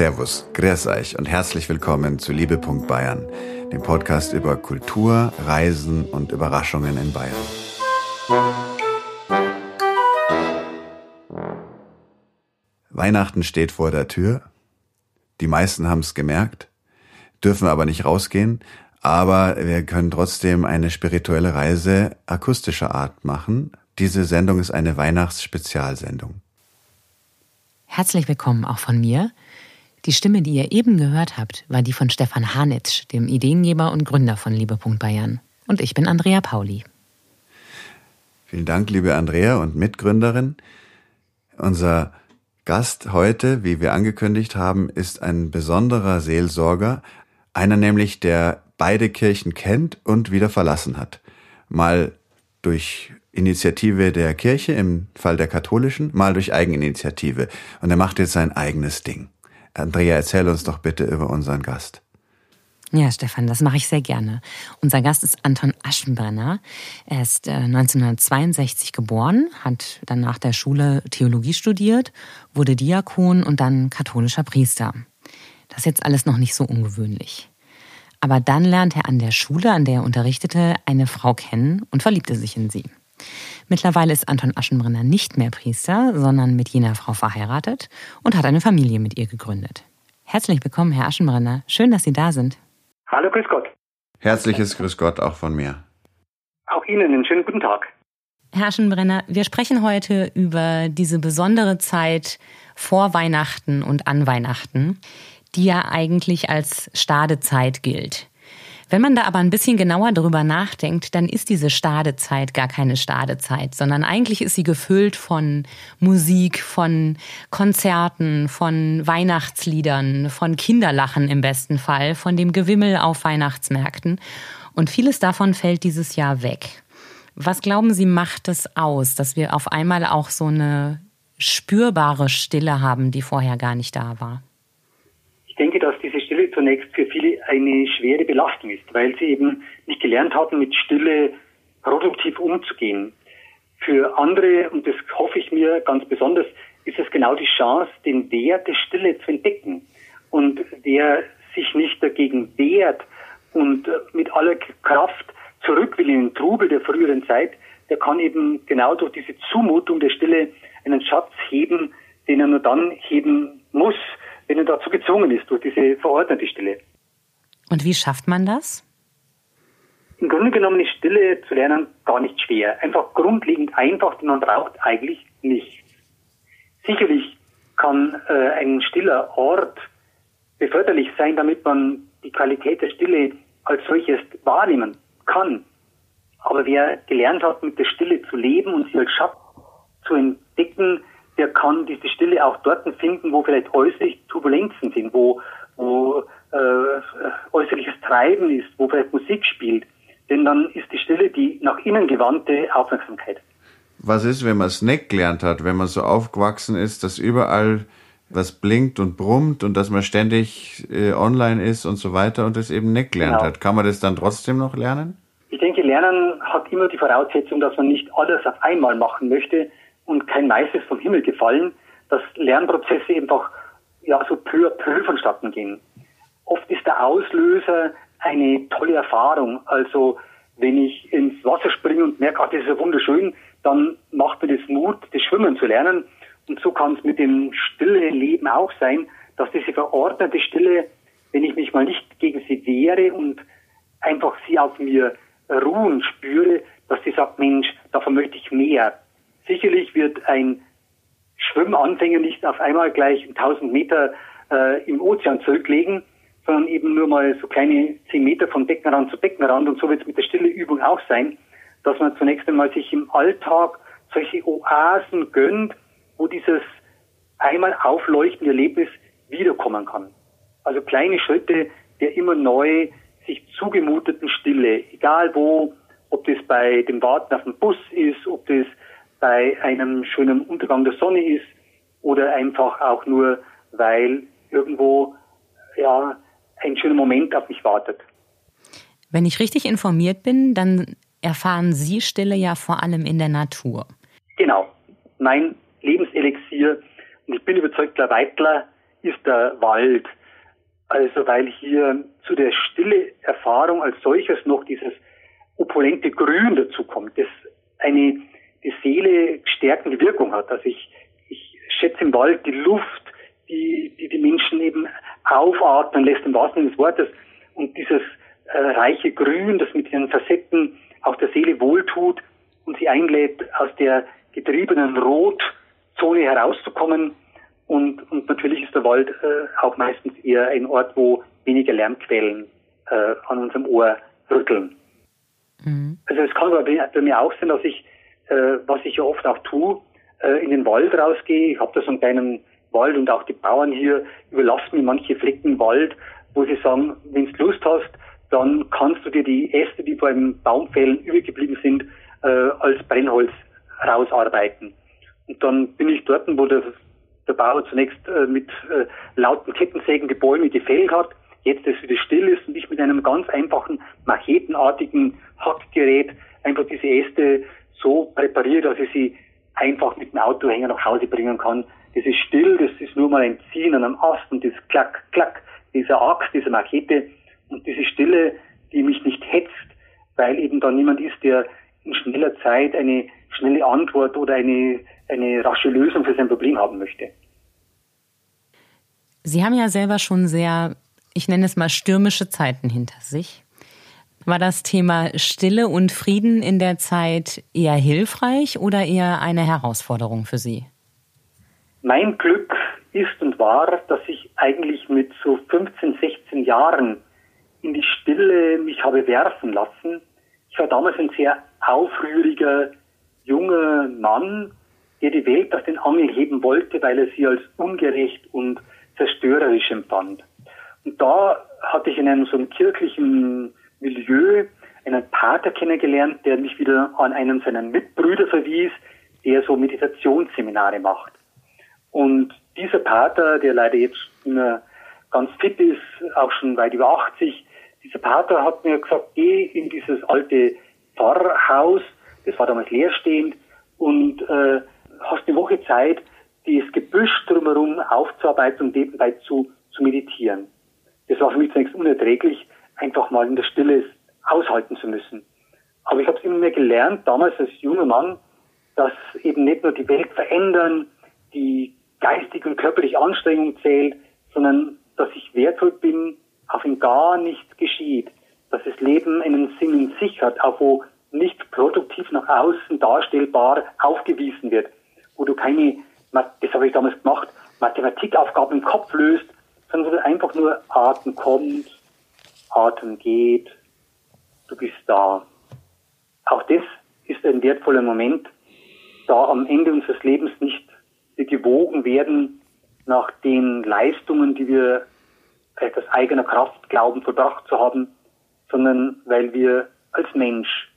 Servus, grüß euch und herzlich willkommen zu Liebe. Bayern, dem Podcast über Kultur, Reisen und Überraschungen in Bayern. Weihnachten steht vor der Tür. Die meisten haben es gemerkt, dürfen aber nicht rausgehen, aber wir können trotzdem eine spirituelle Reise akustischer Art machen. Diese Sendung ist eine Weihnachtsspezialsendung. Herzlich willkommen auch von mir. Die Stimme, die ihr eben gehört habt, war die von Stefan Hanitsch, dem Ideengeber und Gründer von Liebe. Bayern. Und ich bin Andrea Pauli. Vielen Dank, liebe Andrea und Mitgründerin. Unser Gast heute, wie wir angekündigt haben, ist ein besonderer Seelsorger, einer nämlich, der beide Kirchen kennt und wieder verlassen hat. Mal durch Initiative der Kirche im Fall der katholischen, mal durch Eigeninitiative. Und er macht jetzt sein eigenes Ding. Andrea, erzähl uns doch bitte über unseren Gast. Ja, Stefan, das mache ich sehr gerne. Unser Gast ist Anton Aschenbrenner. Er ist 1962 äh, geboren, hat dann nach der Schule Theologie studiert, wurde Diakon und dann katholischer Priester. Das ist jetzt alles noch nicht so ungewöhnlich. Aber dann lernt er an der Schule, an der er unterrichtete, eine Frau kennen und verliebte sich in sie. Mittlerweile ist Anton Aschenbrenner nicht mehr Priester, sondern mit jener Frau verheiratet und hat eine Familie mit ihr gegründet. Herzlich willkommen, Herr Aschenbrenner. Schön, dass Sie da sind. Hallo, grüß Gott. Herzliches Grüß Gott auch von mir. Auch Ihnen einen schönen guten Tag. Herr Aschenbrenner, wir sprechen heute über diese besondere Zeit vor Weihnachten und an Weihnachten, die ja eigentlich als Stadezeit gilt. Wenn man da aber ein bisschen genauer drüber nachdenkt, dann ist diese Stadezeit gar keine Stadezeit, sondern eigentlich ist sie gefüllt von Musik, von Konzerten, von Weihnachtsliedern, von Kinderlachen im besten Fall, von dem Gewimmel auf Weihnachtsmärkten. Und vieles davon fällt dieses Jahr weg. Was glauben Sie, macht es aus, dass wir auf einmal auch so eine spürbare Stille haben, die vorher gar nicht da war? Ich denke, dass zunächst für viele eine schwere Belastung ist, weil sie eben nicht gelernt hatten, mit Stille produktiv umzugehen. Für andere, und das hoffe ich mir ganz besonders, ist es genau die Chance, den Wert der Stille zu entdecken. Und wer sich nicht dagegen wehrt und mit aller Kraft zurück will in den Trubel der früheren Zeit, der kann eben genau durch diese Zumutung der Stille einen Schatz heben, den er nur dann heben muss, wenn er dazu gezwungen ist, durch diese verordnete Stille. Und wie schafft man das? Im Grunde genommen ist Stille zu lernen gar nicht schwer. Einfach grundlegend einfach, denn man braucht eigentlich nichts. Sicherlich kann äh, ein stiller Ort beförderlich sein, damit man die Qualität der Stille als solches wahrnehmen kann. Aber wer gelernt hat, mit der Stille zu leben und sie als Schatz zu entdecken, der kann diese Stille auch dort finden, wo vielleicht äußerlich Turbulenzen sind, wo, wo äh, äußerliches Treiben ist, wo vielleicht Musik spielt. Denn dann ist die Stille die nach innen gewandte Aufmerksamkeit. Was ist, wenn man es nicht gelernt hat, wenn man so aufgewachsen ist, dass überall was blinkt und brummt und dass man ständig äh, online ist und so weiter und das eben nicht gelernt genau. hat? Kann man das dann trotzdem noch lernen? Ich denke, Lernen hat immer die Voraussetzung, dass man nicht alles auf einmal machen möchte und kein Meister vom Himmel gefallen, dass Lernprozesse einfach ja so peu à peu vonstatten gehen oft ist der Auslöser eine tolle Erfahrung. Also wenn ich ins Wasser springe und merke, ach, das ist ja wunderschön, dann macht mir das Mut, das Schwimmen zu lernen. Und so kann es mit dem stille Leben auch sein, dass diese verordnete Stille, wenn ich mich mal nicht gegen sie wehre und einfach sie auf mir ruhen spüre, dass sie sagt, Mensch, davon möchte ich mehr. Sicherlich wird ein Schwimmanfänger nicht auf einmal gleich 1000 Meter äh, im Ozean zurücklegen, sondern eben nur mal so kleine zehn Meter von Beckenrand zu Beckenrand. Und so wird es mit der stille Übung auch sein, dass man zunächst einmal sich im Alltag solche Oasen gönnt, wo dieses einmal aufleuchtende Erlebnis wiederkommen kann. Also kleine Schritte der immer neu sich zugemuteten Stille, egal wo, ob das bei dem Warten auf den Bus ist, ob das bei einem schönen Untergang der Sonne ist oder einfach auch nur, weil irgendwo ja ein schöner Moment auf mich wartet. Wenn ich richtig informiert bin, dann erfahren Sie Stille ja vor allem in der Natur. Genau. Mein Lebenselixier, und ich bin überzeugter Weitler, ist der Wald. Also weil hier zu der stille Erfahrung als solches noch dieses opulente Grün dazukommt, das eine die Seele stärkende Wirkung hat. Also ich, ich schätze im Wald die Luft, die, die die Menschen eben aufatmen lässt im wahrsten Sinne des Wortes und dieses äh, reiche Grün, das mit ihren Facetten auch der Seele wohltut und sie einlädt, aus der getriebenen Rotzone herauszukommen. Und, und natürlich ist der Wald äh, auch meistens eher ein Ort, wo weniger Lärmquellen äh, an unserem Ohr rütteln. Mhm. Also es kann bei mir auch sein, dass ich, äh, was ich ja oft auch tue, äh, in den Wald rausgehe. Ich habe da so einen kleinen Wald und auch die Bauern hier überlassen mir manche Flecken Wald, wo sie sagen, wenn du Lust hast, dann kannst du dir die Äste, die beim Baumfällen übergeblieben sind, äh, als Brennholz rausarbeiten. Und dann bin ich dort, wo der, der Bauer zunächst äh, mit äh, lauten Kettensägen die Bäume gefällt hat, jetzt es wieder still ist und ich mit einem ganz einfachen machetenartigen Hackgerät einfach diese Äste so präpariere, dass ich sie einfach mit dem Autohänger nach Hause bringen kann. Das ist still, das ist nur mal ein Ziehen an einem Ast und das Klack, Klack, dieser Axt, diese Machete und diese Stille, die mich nicht hetzt, weil eben da niemand ist, der in schneller Zeit eine schnelle Antwort oder eine, eine rasche Lösung für sein Problem haben möchte. Sie haben ja selber schon sehr, ich nenne es mal, stürmische Zeiten hinter sich. War das Thema Stille und Frieden in der Zeit eher hilfreich oder eher eine Herausforderung für Sie? Mein Glück ist und war, dass ich eigentlich mit so 15, 16 Jahren in die Stille mich habe werfen lassen. Ich war damals ein sehr aufrühriger junger Mann, der die Welt aus den Angeln heben wollte, weil er sie als ungerecht und zerstörerisch empfand. Und da hatte ich in einem so einem kirchlichen Milieu einen Pater kennengelernt, der mich wieder an einen seiner Mitbrüder verwies, der so Meditationsseminare macht. Und dieser Pater, der leider jetzt immer ganz fit ist, auch schon weit über 80, dieser Pater hat mir gesagt, geh in dieses alte Pfarrhaus, das war damals leerstehend, und äh, hast eine Woche Zeit, das Gebüsch drumherum aufzuarbeiten und nebenbei zu, zu meditieren. Das war für mich zunächst unerträglich, einfach mal in der Stille aushalten zu müssen. Aber ich habe es immer mehr gelernt, damals als junger Mann, dass eben nicht nur die Welt verändern, die geistig und körperlich Anstrengung zählt, sondern dass ich wertvoll bin, auch wenn gar nichts geschieht, dass das Leben einen Sinn in sich hat, auch wo nicht produktiv nach außen darstellbar aufgewiesen wird, wo du keine, das habe ich damals gemacht, Mathematikaufgaben im Kopf löst, sondern wo du einfach nur Atem kommt, Atem geht, du bist da. Auch das ist ein wertvoller Moment, da am Ende unseres Lebens nicht gewogen werden nach den Leistungen, die wir vielleicht aus eigener Kraft glauben, vollbracht zu haben, sondern weil wir als Mensch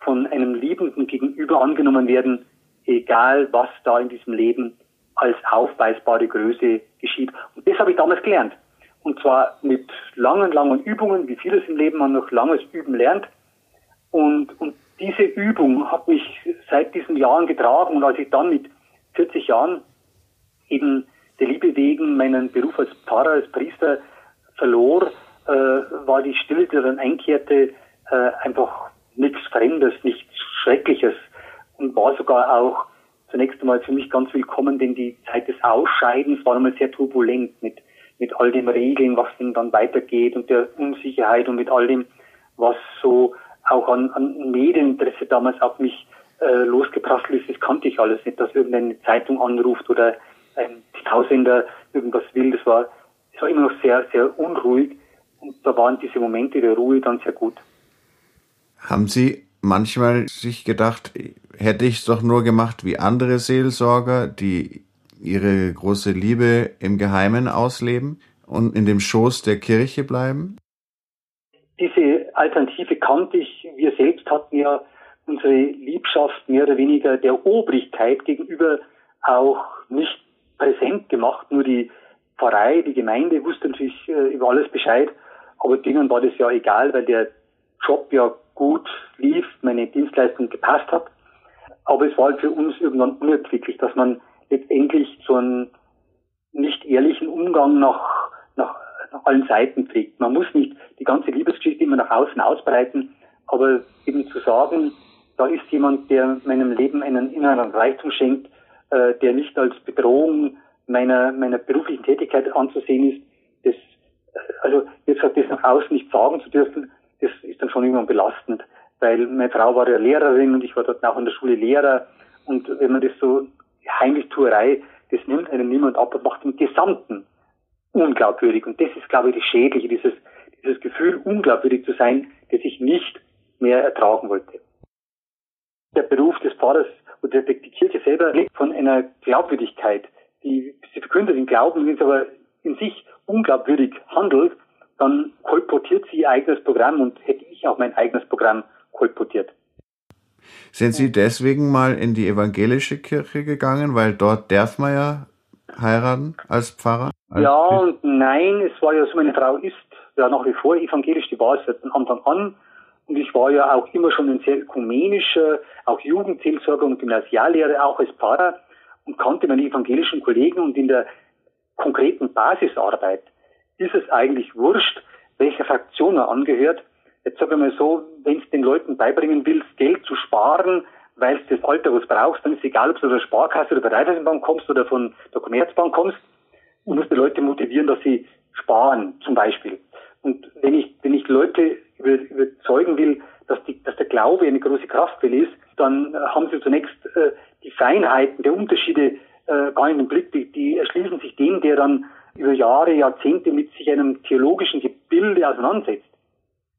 von einem Liebenden gegenüber angenommen werden, egal was da in diesem Leben als aufweisbare Größe geschieht. Und das habe ich damals gelernt. Und zwar mit langen, langen Übungen, wie vieles im Leben man noch langes Üben lernt. Und, und diese Übung hat mich seit diesen Jahren getragen. Und als ich dann mit 40 Jahren eben der Liebe wegen meinen Beruf als Pfarrer, als Priester verlor, äh, war die Stille, die dann einkehrte, äh, einfach nichts Fremdes, nichts Schreckliches und war sogar auch zunächst einmal für mich ganz willkommen, denn die Zeit des Ausscheidens war einmal sehr turbulent mit, mit all den Regeln, was denn dann weitergeht und der Unsicherheit und mit all dem, was so auch an, an Medieninteresse damals auf mich äh, losgeprasselt ist, das kannte ich alles nicht, dass irgendeine Zeitung anruft oder ein Tausender irgendwas will. Das war, das war immer noch sehr, sehr unruhig. Und da waren diese Momente der Ruhe dann sehr gut. Haben Sie manchmal sich gedacht, hätte ich es doch nur gemacht wie andere Seelsorger, die ihre große Liebe im Geheimen ausleben und in dem Schoß der Kirche bleiben? Diese Alternative kannte ich. Wir selbst hatten ja unsere Liebschaft mehr oder weniger der Obrigkeit gegenüber auch nicht präsent gemacht. Nur die Pfarrei, die Gemeinde wusste natürlich äh, über alles Bescheid, aber denen war das ja egal, weil der Job ja gut lief, meine Dienstleistung gepasst hat. Aber es war halt für uns irgendwann unerquicklich, dass man letztendlich so ein nicht ehrlichen Umgang nach, nach, nach allen Seiten pflegt. Man muss nicht die ganze Liebesgeschichte immer nach außen ausbreiten, aber eben zu sagen, da ist jemand, der meinem Leben einen inneren Reichtum schenkt, äh, der nicht als Bedrohung meiner, meiner beruflichen Tätigkeit anzusehen ist, das, äh, also wie gesagt, das nach außen nicht sagen zu dürfen, das ist dann schon irgendwann belastend, weil meine Frau war ja Lehrerin und ich war dort auch in der Schule Lehrer und wenn man das so heimlich Tuerei, das nimmt einem niemand ab und macht den Gesamten unglaubwürdig und das ist, glaube ich, das Schädliche, dieses, dieses Gefühl, unglaubwürdig zu sein, das ich nicht mehr ertragen wollte. Der Beruf des Pfarrers oder die Kirche selber lebt von einer Glaubwürdigkeit, die sie verkündet den Glauben, wenn sie aber in sich unglaubwürdig handelt, dann kolportiert sie ihr eigenes Programm und hätte ich auch mein eigenes Programm kolportiert. Sind Sie deswegen mal in die evangelische Kirche gegangen, weil dort darf man ja heiraten als Pfarrer? Als ja und nein, es war ja so, meine Frau ist ja nach wie vor evangelisch, die war es seit Anfang an. Und ich war ja auch immer schon ein sehr ökumenischer, auch Jugendseelsorger und Gymnasiallehrer, auch als Pfarrer und kannte meine evangelischen Kollegen und in der konkreten Basisarbeit ist es eigentlich wurscht, welcher Fraktion er angehört. Jetzt sage ich mal so, wenn es den Leuten beibringen willst, Geld zu sparen, weil du das Alter was brauchst, dann ist egal, ob du von der Sparkasse oder der Raiffeisenbank kommst oder von der Commerzbank kommst. Du musst die Leute motivieren, dass sie sparen, zum Beispiel. Und wenn ich, wenn ich Leute überzeugen will, dass, die, dass der Glaube eine große Kraftquelle ist, dann äh, haben sie zunächst äh, die Feinheiten der Unterschiede äh, gar nicht im Blick. Die, die erschließen sich dem, der dann über Jahre, Jahrzehnte mit sich einem theologischen Gebilde auseinandersetzt.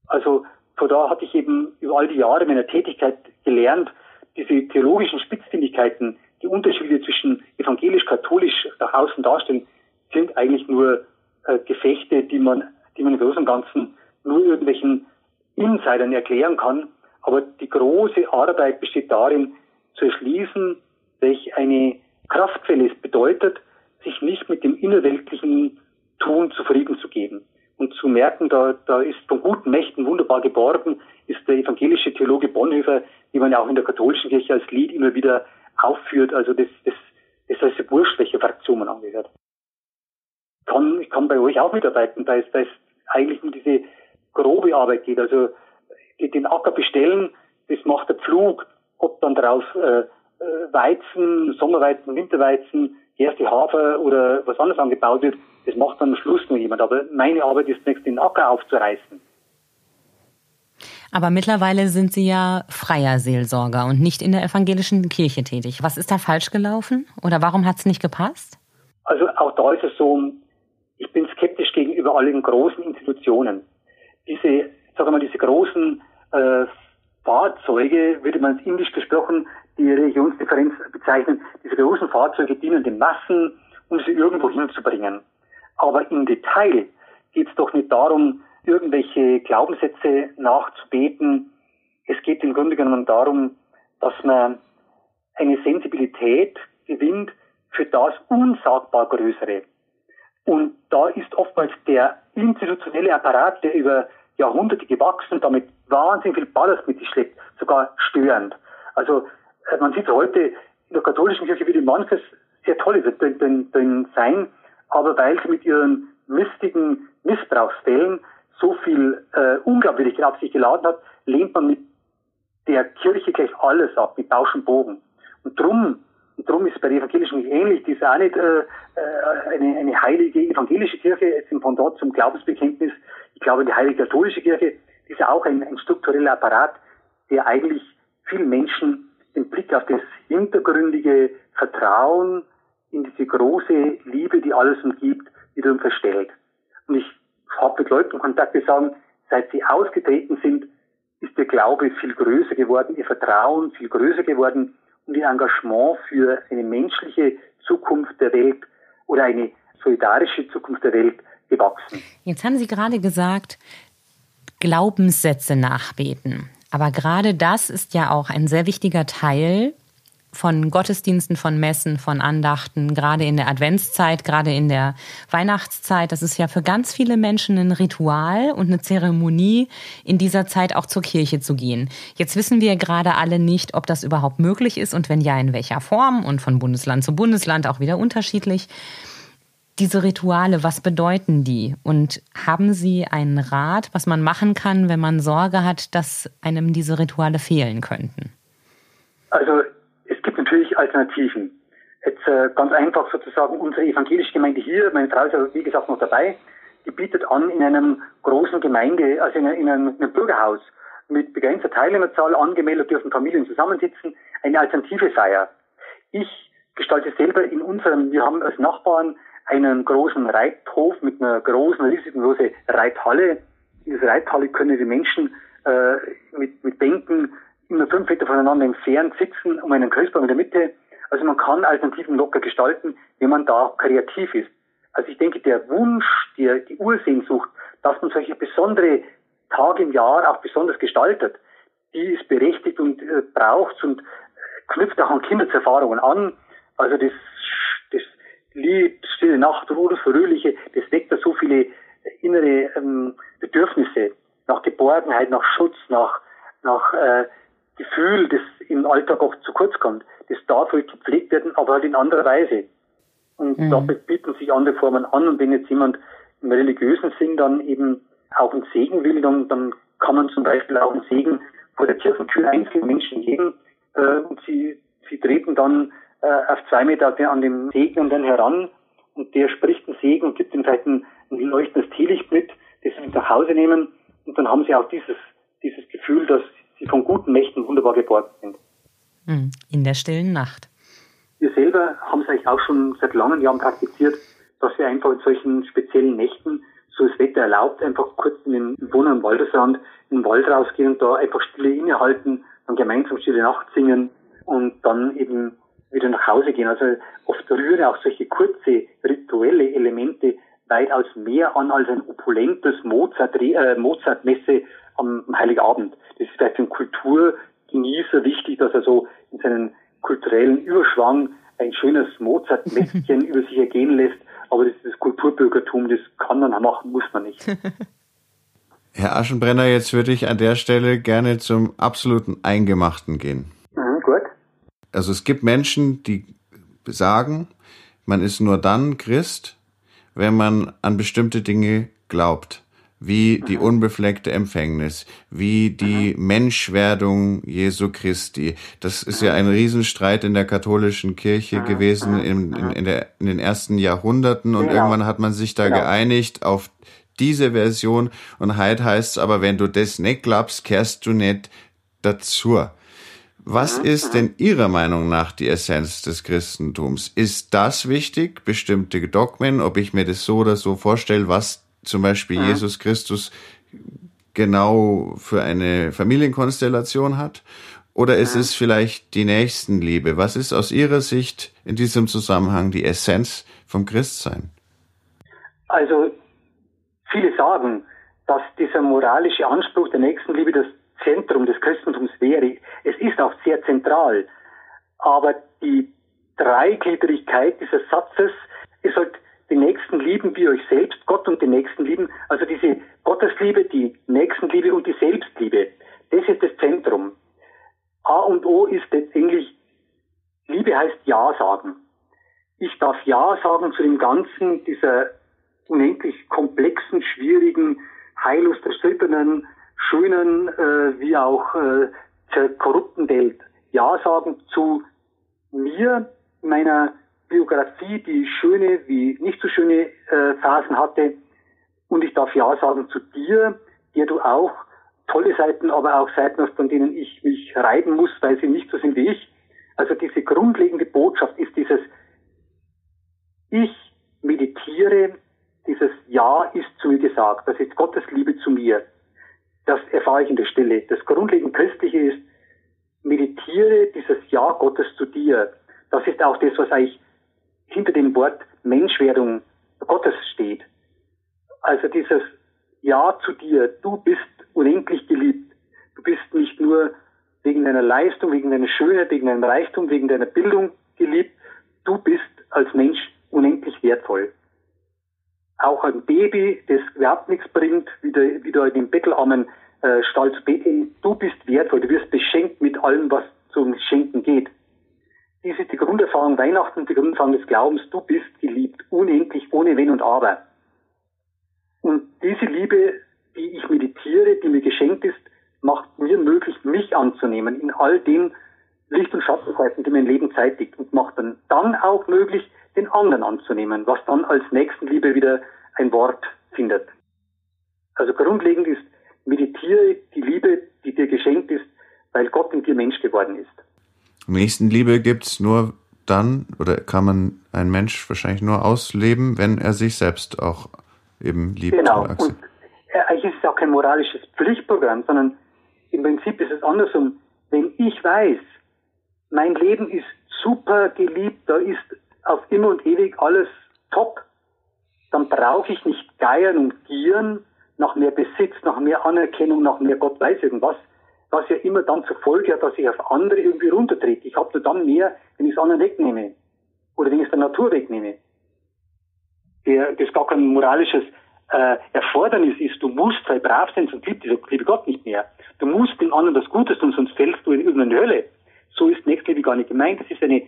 Also von da hatte ich eben über all die Jahre meiner Tätigkeit gelernt, diese theologischen Spitzfindigkeiten, die Unterschiede zwischen evangelisch-katholisch nach außen darstellen, sind eigentlich nur äh, Gefechte, die man, die man im Großen und Ganzen nur irgendwelchen Insidern erklären kann. Aber die große Arbeit besteht darin, zu erschließen, welch eine Kraftquelle es bedeutet, sich nicht mit dem innerweltlichen Tun zufrieden zu geben und zu merken, da, da ist von guten Mächten wunderbar geborgen, ist der evangelische Theologe Bonhoeffer, die man ja auch in der katholischen Kirche als Lied immer wieder aufführt. Also das, das, das heißt wurscht, welche Fraktion man angehört. Kann, ich kann bei euch auch mitarbeiten, da ist, da ist eigentlich nur diese grobe Arbeit geht. Also den Acker bestellen, das macht der Pflug, ob dann daraus äh, äh, Weizen, Sommerweizen, Winterweizen, erste Hafer oder was anderes angebaut wird, das macht dann am Schluss nur jemand. Aber meine Arbeit ist zunächst den Acker aufzureißen. Aber mittlerweile sind Sie ja freier Seelsorger und nicht in der evangelischen Kirche tätig. Was ist da falsch gelaufen oder warum hat es nicht gepasst? Also auch da ist es so, ich bin skeptisch gegenüber allen großen Institutionen. Diese, sagen wir mal, diese großen äh, Fahrzeuge, würde man indisch gesprochen, die Religionsdifferenz bezeichnen, diese großen Fahrzeuge dienen den Massen, um sie irgendwo hinzubringen. Aber im Detail geht es doch nicht darum, irgendwelche Glaubenssätze nachzubeten. Es geht im Grunde genommen darum, dass man eine Sensibilität gewinnt für das unsagbar Größere. Und da ist oftmals der institutionelle Apparat, der über Jahrhunderte gewachsen und damit wahnsinnig viel Ballast mit sich schleppt, sogar störend. Also man sieht heute in der katholischen Kirche, wie die manches sehr toll drin sein, aber weil sie mit ihren mistigen Missbrauchsfällen so viel äh, Unglaubwürdigkeit auf sich geladen hat, lehnt man mit der Kirche gleich alles ab, mit Bausch und Bogen. Und drum, und drum ist bei der evangelischen Kirche ähnlich, die ist auch nicht äh, äh eine, eine heilige evangelische Kirche, jetzt im Pendant zum Glaubensbekenntnis. Ich glaube, die heilige katholische Kirche ist ja auch ein, ein struktureller Apparat, der eigentlich vielen Menschen den Blick auf das hintergründige Vertrauen in diese große Liebe, die alles umgibt, wiederum verstellt. Und ich habe mit Leuten Kontakt, die sagen, seit sie ausgetreten sind, ist ihr Glaube viel größer geworden, ihr Vertrauen viel größer geworden und ihr Engagement für eine menschliche Zukunft der Welt oder eine solidarische Zukunft der Welt gewachsen. Jetzt haben Sie gerade gesagt, Glaubenssätze nachbeten. Aber gerade das ist ja auch ein sehr wichtiger Teil von Gottesdiensten, von Messen, von Andachten, gerade in der Adventszeit, gerade in der Weihnachtszeit. Das ist ja für ganz viele Menschen ein Ritual und eine Zeremonie, in dieser Zeit auch zur Kirche zu gehen. Jetzt wissen wir gerade alle nicht, ob das überhaupt möglich ist und wenn ja, in welcher Form und von Bundesland zu Bundesland auch wieder unterschiedlich. Diese Rituale, was bedeuten die? Und haben Sie einen Rat, was man machen kann, wenn man Sorge hat, dass einem diese Rituale fehlen könnten? Also es gibt natürlich Alternativen. Jetzt äh, ganz einfach sozusagen unsere evangelische Gemeinde hier, meine Frau ist ja wie gesagt noch dabei, die bietet an in einem großen Gemeinde, also in, in, einem, in einem Bürgerhaus mit begrenzter Teilnehmerzahl angemeldet dürfen Familien zusammensitzen, eine alternative Feier. Ich gestalte selber in unserem, wir haben als Nachbarn einen großen Reithof mit einer großen, riesengroßen Reithalle. In dieser Reithalle können die Menschen äh, mit, mit Bänken immer fünf Meter voneinander entfernt sitzen, um einen Christbaum in der Mitte. Also man kann Alternativen locker gestalten, wenn man da kreativ ist. Also ich denke, der Wunsch, die, die Ursehnsucht, dass man solche besondere Tage im Jahr auch besonders gestaltet, die ist berechtigt und äh, braucht und knüpft auch an Kindheitserfahrungen an. Also das Lied, Stille Nacht, Ruhe, Fröhliche, das weckt da so viele innere ähm, Bedürfnisse nach Geborgenheit, nach Schutz, nach, nach äh, Gefühl, das im Alltag oft zu kurz kommt. Das darf halt gepflegt werden, aber halt in anderer Weise. Und mhm. da bieten sich andere Formen an. Und wenn jetzt jemand im religiösen Sinn dann eben auch einen Segen will, dann, dann kann man zum Beispiel auch einen Segen vor der Kirchentür einzelnen Menschen geben. Äh, und sie, sie treten dann äh, auf zwei Meter an dem Segnenden heran und der spricht einen Segen und gibt ihm vielleicht ein, ein leuchtendes Teelicht mit, das sie mit nach Hause nehmen und dann haben sie auch dieses, dieses Gefühl, dass sie von guten Mächten wunderbar geborgen sind. Hm, in der stillen Nacht. Wir selber haben es eigentlich auch schon seit langen Jahren praktiziert, dass wir einfach in solchen speziellen Nächten, so das Wetter erlaubt, einfach kurz in den Wohn- und Waldesrand in den Wald rausgehen und da einfach Stille innehalten, dann gemeinsam Stille Nacht singen und dann eben wieder nach Hause gehen. Also oft rühren auch solche kurze rituelle Elemente weitaus mehr an als ein opulentes Mozart, äh, Mozart-Messe am, Heiligabend. Das ist vielleicht für einen Kulturgenießer wichtig, dass er so in seinen kulturellen Überschwang ein schönes Mozart-Messchen über sich ergehen lässt. Aber das das Kulturbürgertum, das kann man machen, muss man nicht. Herr Aschenbrenner, jetzt würde ich an der Stelle gerne zum absoluten Eingemachten gehen. Also es gibt Menschen, die sagen, man ist nur dann Christ, wenn man an bestimmte Dinge glaubt, wie die unbefleckte Empfängnis, wie die Menschwerdung Jesu Christi. Das ist ja ein Riesenstreit in der katholischen Kirche gewesen in, in, in, der, in den ersten Jahrhunderten und genau. irgendwann hat man sich da genau. geeinigt auf diese Version und heute heißt es aber, wenn du das nicht glaubst, kehrst du nicht dazu. Was ist denn Ihrer Meinung nach die Essenz des Christentums? Ist das wichtig, bestimmte Dogmen, ob ich mir das so oder so vorstelle, was zum Beispiel ja. Jesus Christus genau für eine Familienkonstellation hat? Oder ist ja. es vielleicht die Nächstenliebe? Was ist aus Ihrer Sicht in diesem Zusammenhang die Essenz vom Christsein? Also, viele sagen, dass dieser moralische Anspruch der Nächstenliebe das Zentrum des Christentums wäre. Es ist auch sehr zentral. Aber die Dreigliedrigkeit dieses Satzes, ihr sollt den Nächsten lieben wie euch selbst, Gott und den Nächsten lieben. Also diese Gottesliebe, die Nächstenliebe und die Selbstliebe. Das ist das Zentrum. A und O ist letztendlich, Liebe heißt Ja sagen. Ich darf Ja sagen zu dem Ganzen dieser unendlich komplexen, schwierigen, heillos zerstrittenen, schönen wie auch äh, zur korrupten Welt Ja sagen zu mir, meiner Biografie, die schöne wie nicht so schöne äh, Phasen hatte. Und ich darf Ja sagen zu dir, der du auch tolle Seiten, aber auch Seiten hast, von denen ich mich reiben muss, weil sie nicht so sind wie ich. Also diese grundlegende Botschaft ist dieses Ich meditiere, dieses Ja ist zu mir gesagt, das ist Gottes Liebe zu mir. Das erfahre ich in der Stille. Das grundlegend Christliche ist, meditiere dieses Ja Gottes zu dir. Das ist auch das, was eigentlich hinter dem Wort Menschwerdung Gottes steht. Also dieses Ja zu dir. Du bist unendlich geliebt. Du bist nicht nur wegen deiner Leistung, wegen deiner Schönheit, wegen deinem Reichtum, wegen deiner Bildung geliebt. Du bist als Mensch unendlich wertvoll auch ein Baby, das überhaupt nichts bringt, wieder, wieder in den bettelarmen äh, Stall zu beten. Du bist wertvoll, du wirst beschenkt mit allem, was zum Schenken geht. Dies ist die Grunderfahrung Weihnachten, die Grunderfahrung des Glaubens, du bist geliebt, unendlich, ohne Wenn und Aber. Und diese Liebe, die ich meditiere, die mir geschenkt ist, macht mir möglich, mich anzunehmen in all den Licht- und Schattenseiten, die mein Leben zeitigt und macht dann, dann auch möglich, den anderen anzunehmen, was dann als Nächstenliebe wieder ein Wort findet. Also grundlegend ist, meditiere die Liebe, die dir geschenkt ist, weil Gott in dir Mensch geworden ist. Nächstenliebe gibt's nur dann, oder kann man ein Mensch wahrscheinlich nur ausleben, wenn er sich selbst auch eben liebt. Genau. Und äh, eigentlich ist es auch kein moralisches Pflichtprogramm, sondern im Prinzip ist es andersrum. Wenn ich weiß, mein Leben ist super geliebt, da ist auf immer und ewig alles top, dann brauche ich nicht geiern und gieren nach mehr Besitz, nach mehr Anerkennung, nach mehr Gott weiß irgendwas, was ja immer dann zur Folge hat, dass ich auf andere irgendwie runtertrete. Ich habe nur dann mehr, wenn ich es anderen wegnehme oder wenn ich es der Natur wegnehme. Der, das gar kein moralisches äh, Erfordernis ist, du musst sei brav sein, sonst liebt dieser liebe Gott nicht mehr. Du musst den anderen das Gutes tun, sonst fällst du in irgendeine Hölle. So ist Nächstliebe gar nicht gemeint. Das ist eine,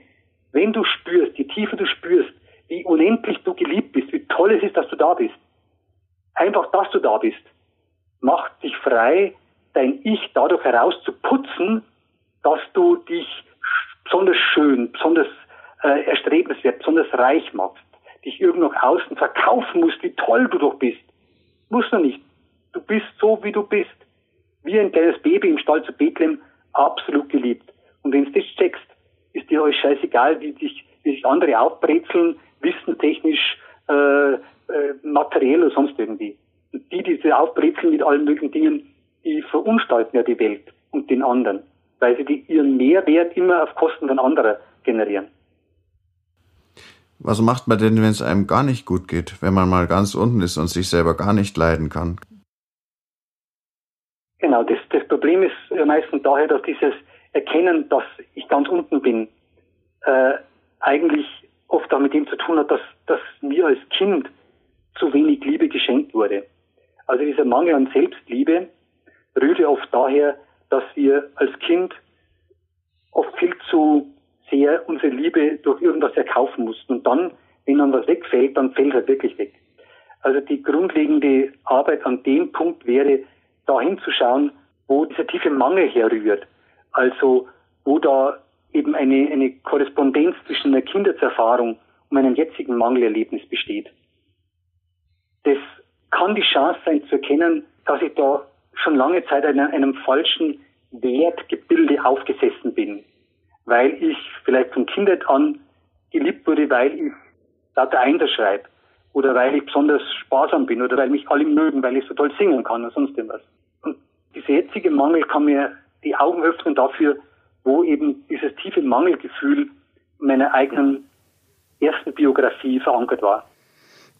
wenn du spürst, je tiefer du spürst, wie unendlich du geliebt bist, wie toll es ist, dass du da bist. Einfach, dass du da bist, macht dich frei, dein Ich dadurch herauszuputzen, dass du dich besonders schön, besonders äh, erstrebenswert, besonders reich machst, dich irgendwo nach außen verkaufen musst, wie toll du doch bist. Musst du nicht. Du bist so, wie du bist. Wie ein kleines Baby im Stall zu Bethlehem, absolut geliebt. Und wenn du das checkst, ist dir euch scheißegal, wie sich, wie sich andere aufbrezeln, wissentechnisch, äh, äh, materiell oder sonst irgendwie. Und die, die sich aufbrezeln mit allen möglichen Dingen, die verunstalten ja die Welt und den anderen, weil sie die, ihren Mehrwert immer auf Kosten von anderen generieren. Was macht man denn, wenn es einem gar nicht gut geht, wenn man mal ganz unten ist und sich selber gar nicht leiden kann? Genau, das, das Problem ist meistens daher, dass dieses Erkennen, dass ich ganz unten bin, äh, eigentlich oft auch mit dem zu tun hat, dass, dass mir als Kind zu wenig Liebe geschenkt wurde. Also dieser Mangel an Selbstliebe rührte oft daher, dass wir als Kind oft viel zu sehr unsere Liebe durch irgendwas erkaufen mussten. Und dann, wenn dann was wegfällt, dann fällt halt wirklich weg. Also die grundlegende Arbeit an dem Punkt wäre, dahin zu schauen, wo dieser tiefe Mangel herrührt. Also wo da eben eine, eine Korrespondenz zwischen einer Kindeserfahrung und meinem jetzigen Mangelerlebnis besteht. Das kann die Chance sein zu erkennen, dass ich da schon lange Zeit in einem falschen Wertgebilde aufgesessen bin, weil ich vielleicht von Kindheit an geliebt wurde, weil ich lauter Einder schreibe oder weil ich besonders sparsam bin oder weil mich alle mögen, weil ich so toll singen kann oder sonst irgendwas. Und dieser jetzige Mangel kann mir die Augen öffnen dafür, wo eben dieses tiefe Mangelgefühl meiner eigenen ersten Biografie verankert war.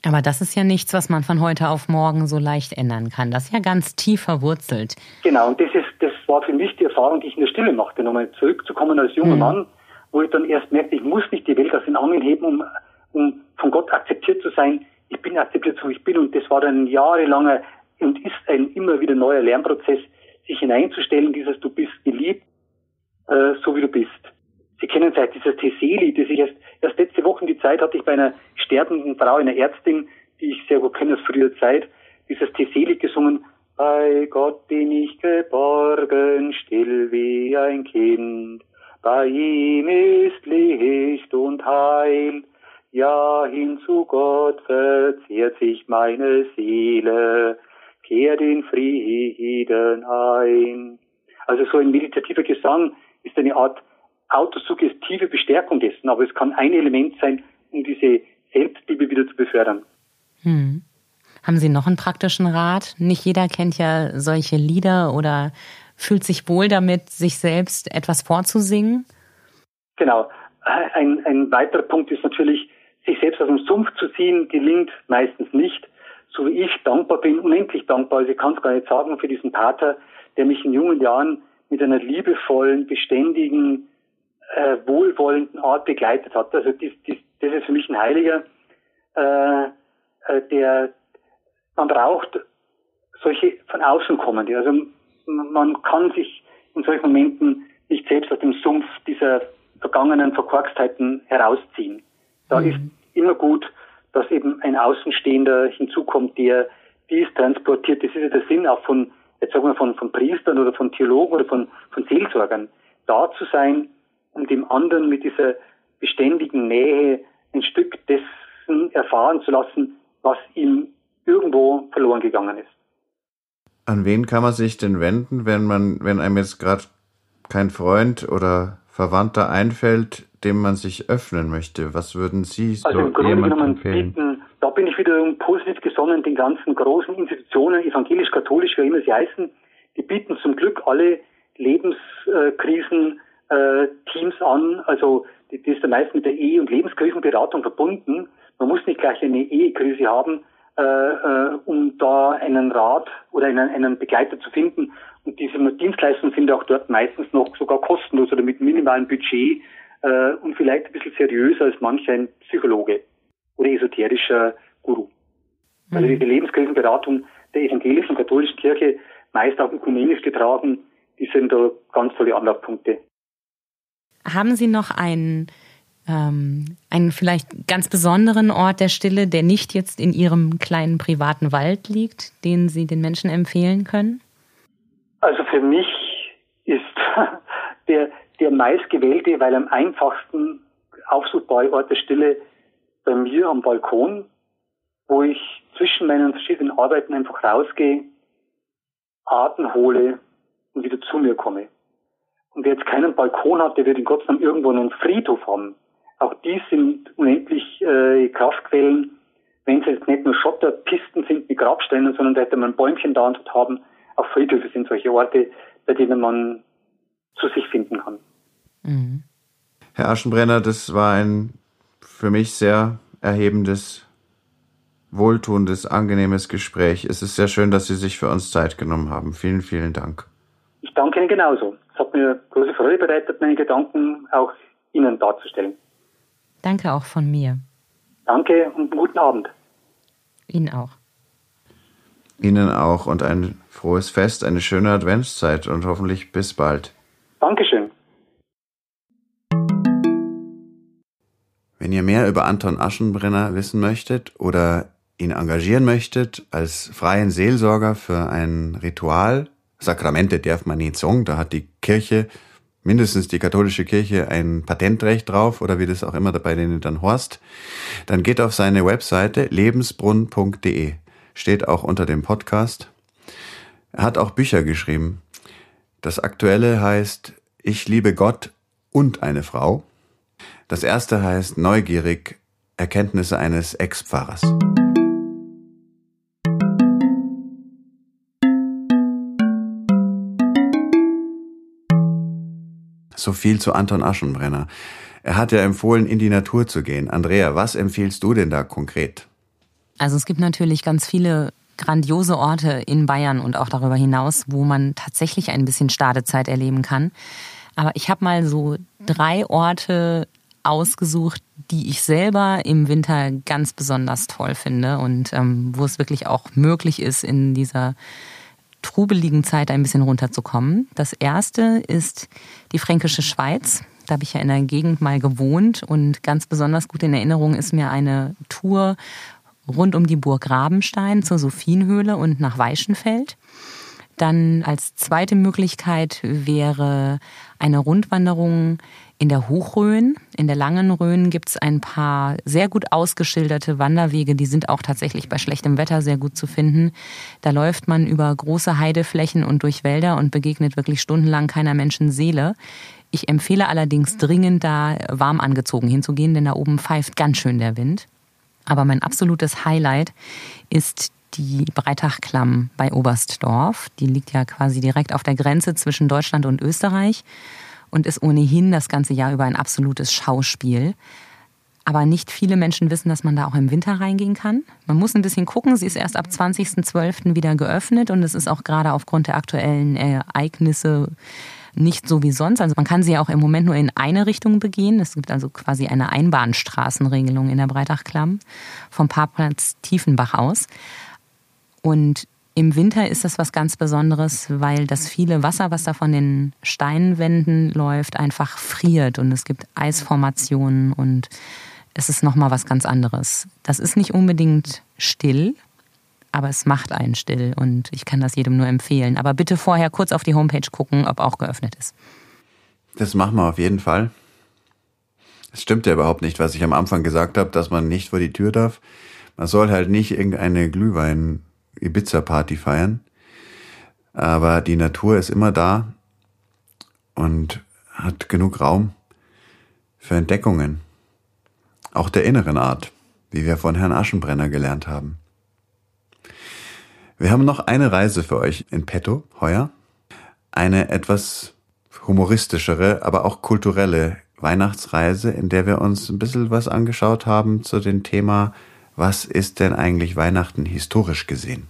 Aber das ist ja nichts, was man von heute auf morgen so leicht ändern kann. Das ist ja ganz tief verwurzelt. Genau, und das ist, das war für mich die Erfahrung, die ich in der Stille machte, nochmal zurückzukommen als junger mhm. Mann, wo ich dann erst merkte, ich muss nicht die Welt aus den Angeln heben, um, um von Gott akzeptiert zu sein. Ich bin akzeptiert, so wie ich bin. Und das war dann jahrelanger und ist ein immer wieder neuer Lernprozess, sich hineinzustellen, dieses Du bist geliebt, äh, so wie du bist. Sie kennen vielleicht dieses Teseli, das ich erst, erst letzte Woche die Zeit hatte ich bei einer sterbenden Frau, einer Ärztin, die ich sehr gut kenne aus früher Zeit, dieses Teseli gesungen, bei Gott bin ich geborgen, still wie ein Kind, bei ihm ist Licht und Heil, ja, hin zu Gott verzehrt sich meine Seele, kehrt in Frieden ein. Also so ein meditativer Gesang ist eine Art autosuggestive Bestärkung dessen, aber es kann ein Element sein, um diese Selbstliebe wieder zu befördern. Hm. Haben Sie noch einen praktischen Rat? Nicht jeder kennt ja solche Lieder oder fühlt sich wohl damit, sich selbst etwas vorzusingen? Genau. Ein, ein weiterer Punkt ist natürlich, sich selbst aus dem Sumpf zu ziehen, gelingt meistens nicht. So wie ich dankbar bin, unendlich dankbar, also ich kann es gar nicht sagen, für diesen Pater, der mich in jungen Jahren mit einer liebevollen, beständigen, äh, wohlwollenden Art begleitet hat. Also dies, dies, das ist für mich ein Heiliger, äh, äh, der man braucht solche von außen kommende. Also man kann sich in solchen Momenten nicht selbst aus dem Sumpf dieser vergangenen Verkorkstheiten herausziehen. Da mhm. ist immer gut, dass eben ein Außenstehender hinzukommt, der dies transportiert. Das ist ja der Sinn auch von, jetzt sagen wir von, von Priestern oder von Theologen oder von, von Seelsorgern, da zu sein, um dem anderen mit dieser beständigen Nähe ein Stück dessen erfahren zu lassen, was ihm irgendwo verloren gegangen ist. An wen kann man sich denn wenden, wenn man, wenn einem jetzt gerade kein Freund oder Verwandter einfällt, dem man sich öffnen möchte? Was würden Sie so also im Grunde genommen bieten, da bin ich wieder positiv gesonnen, den ganzen großen Institutionen, evangelisch-katholisch, wie immer sie heißen, die bieten zum Glück alle Lebenskrisen äh, Teams an, also die, die ist ja meist mit der Ehe- und Lebenskrisenberatung verbunden. Man muss nicht gleich eine Ehekrise haben, äh, äh, um da einen Rat oder einen, einen Begleiter zu finden. Und diese Dienstleistungen sind auch dort meistens noch sogar kostenlos oder mit minimalem Budget äh, und vielleicht ein bisschen seriöser als manch ein Psychologe oder esoterischer Guru. Also mhm. Also diese Lebenskrisenberatung der evangelischen katholischen Kirche, meist auch ökumenisch getragen, die sind da ganz tolle Anlaufpunkte. Haben Sie noch einen, ähm, einen vielleicht ganz besonderen Ort der Stille, der nicht jetzt in Ihrem kleinen privaten Wald liegt, den Sie den Menschen empfehlen können? Also für mich ist der, der meistgewählte, weil am einfachsten aufsuchbare Ort der Stille bei mir am Balkon, wo ich zwischen meinen verschiedenen Arbeiten einfach rausgehe, Atem hole und wieder zu mir komme. Und wer jetzt keinen Balkon hat, der wird in Gottes Namen irgendwo einen Friedhof haben. Auch die sind unendlich äh, Kraftquellen, wenn sie jetzt nicht nur Schotterpisten sind mit Grabsteinen, sondern da hätte man Bäumchen da und haben. Auch Friedhöfe sind solche Orte, bei denen man zu sich finden kann. Mhm. Herr Aschenbrenner, das war ein für mich sehr erhebendes, wohltuendes, angenehmes Gespräch. Es ist sehr schön, dass Sie sich für uns Zeit genommen haben. Vielen, vielen Dank. Ich danke Ihnen genauso. Es hat mir große Freude bereitet, meine Gedanken auch Ihnen darzustellen. Danke auch von mir. Danke und guten Abend. Ihnen auch. Ihnen auch und ein frohes Fest, eine schöne Adventszeit und hoffentlich bis bald. Dankeschön. Wenn ihr mehr über Anton Aschenbrenner wissen möchtet oder ihn engagieren möchtet als freien Seelsorger für ein Ritual, Sakramente darf man nicht sagen, da hat die Kirche, mindestens die katholische Kirche, ein Patentrecht drauf oder wie das auch immer bei denen dann horst, dann geht auf seine Webseite lebensbrunn.de, steht auch unter dem Podcast. Er hat auch Bücher geschrieben. Das aktuelle heißt Ich liebe Gott und eine Frau. Das erste heißt Neugierig Erkenntnisse eines Ex-Pfarrers. So viel zu Anton Aschenbrenner. Er hat ja empfohlen, in die Natur zu gehen. Andrea, was empfiehlst du denn da konkret? Also es gibt natürlich ganz viele grandiose Orte in Bayern und auch darüber hinaus, wo man tatsächlich ein bisschen Stadezeit erleben kann. Aber ich habe mal so drei Orte ausgesucht, die ich selber im Winter ganz besonders toll finde und ähm, wo es wirklich auch möglich ist, in dieser trubeligen Zeit ein bisschen runterzukommen. Das erste ist die fränkische Schweiz. Da habe ich ja in der Gegend mal gewohnt und ganz besonders gut in Erinnerung ist mir eine Tour rund um die Burg Rabenstein zur Sophienhöhle und nach Weichenfeld. Dann als zweite Möglichkeit wäre eine Rundwanderung in der Hochrhön, in der Langen Rhön gibt es ein paar sehr gut ausgeschilderte Wanderwege, die sind auch tatsächlich bei schlechtem Wetter sehr gut zu finden. Da läuft man über große Heideflächen und durch Wälder und begegnet wirklich stundenlang keiner Menschenseele. Ich empfehle allerdings dringend, da warm angezogen hinzugehen, denn da oben pfeift ganz schön der Wind. Aber mein absolutes Highlight ist die Breitachklamm bei Oberstdorf. Die liegt ja quasi direkt auf der Grenze zwischen Deutschland und Österreich und ist ohnehin das ganze Jahr über ein absolutes Schauspiel. Aber nicht viele Menschen wissen, dass man da auch im Winter reingehen kann. Man muss ein bisschen gucken. Sie ist erst ab 20.12. wieder geöffnet und es ist auch gerade aufgrund der aktuellen Ereignisse nicht so wie sonst. Also man kann sie auch im Moment nur in eine Richtung begehen. Es gibt also quasi eine Einbahnstraßenregelung in der Breitachklamm vom Parkplatz Tiefenbach aus. Und Im Winter ist das was ganz Besonderes, weil das viele Wasser, was da von den Steinwänden läuft, einfach friert und es gibt Eisformationen und es ist nochmal was ganz anderes. Das ist nicht unbedingt still, aber es macht einen still und ich kann das jedem nur empfehlen. Aber bitte vorher kurz auf die Homepage gucken, ob auch geöffnet ist. Das machen wir auf jeden Fall. Es stimmt ja überhaupt nicht, was ich am Anfang gesagt habe, dass man nicht vor die Tür darf. Man soll halt nicht irgendeine Glühwein-Ibiza-Party feiern. Aber die Natur ist immer da und hat genug Raum für Entdeckungen. Auch der inneren Art, wie wir von Herrn Aschenbrenner gelernt haben. Wir haben noch eine Reise für euch in petto heuer. Eine etwas humoristischere, aber auch kulturelle Weihnachtsreise, in der wir uns ein bisschen was angeschaut haben zu dem Thema, was ist denn eigentlich Weihnachten historisch gesehen?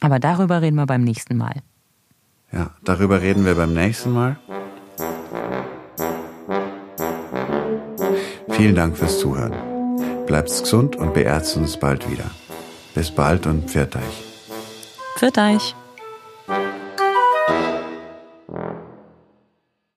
Aber darüber reden wir beim nächsten Mal. Ja, darüber reden wir beim nächsten Mal. Vielen Dank fürs Zuhören. Bleibt gesund und beerzt uns bald wieder. Bis bald und pfiat euch. Pfiat euch.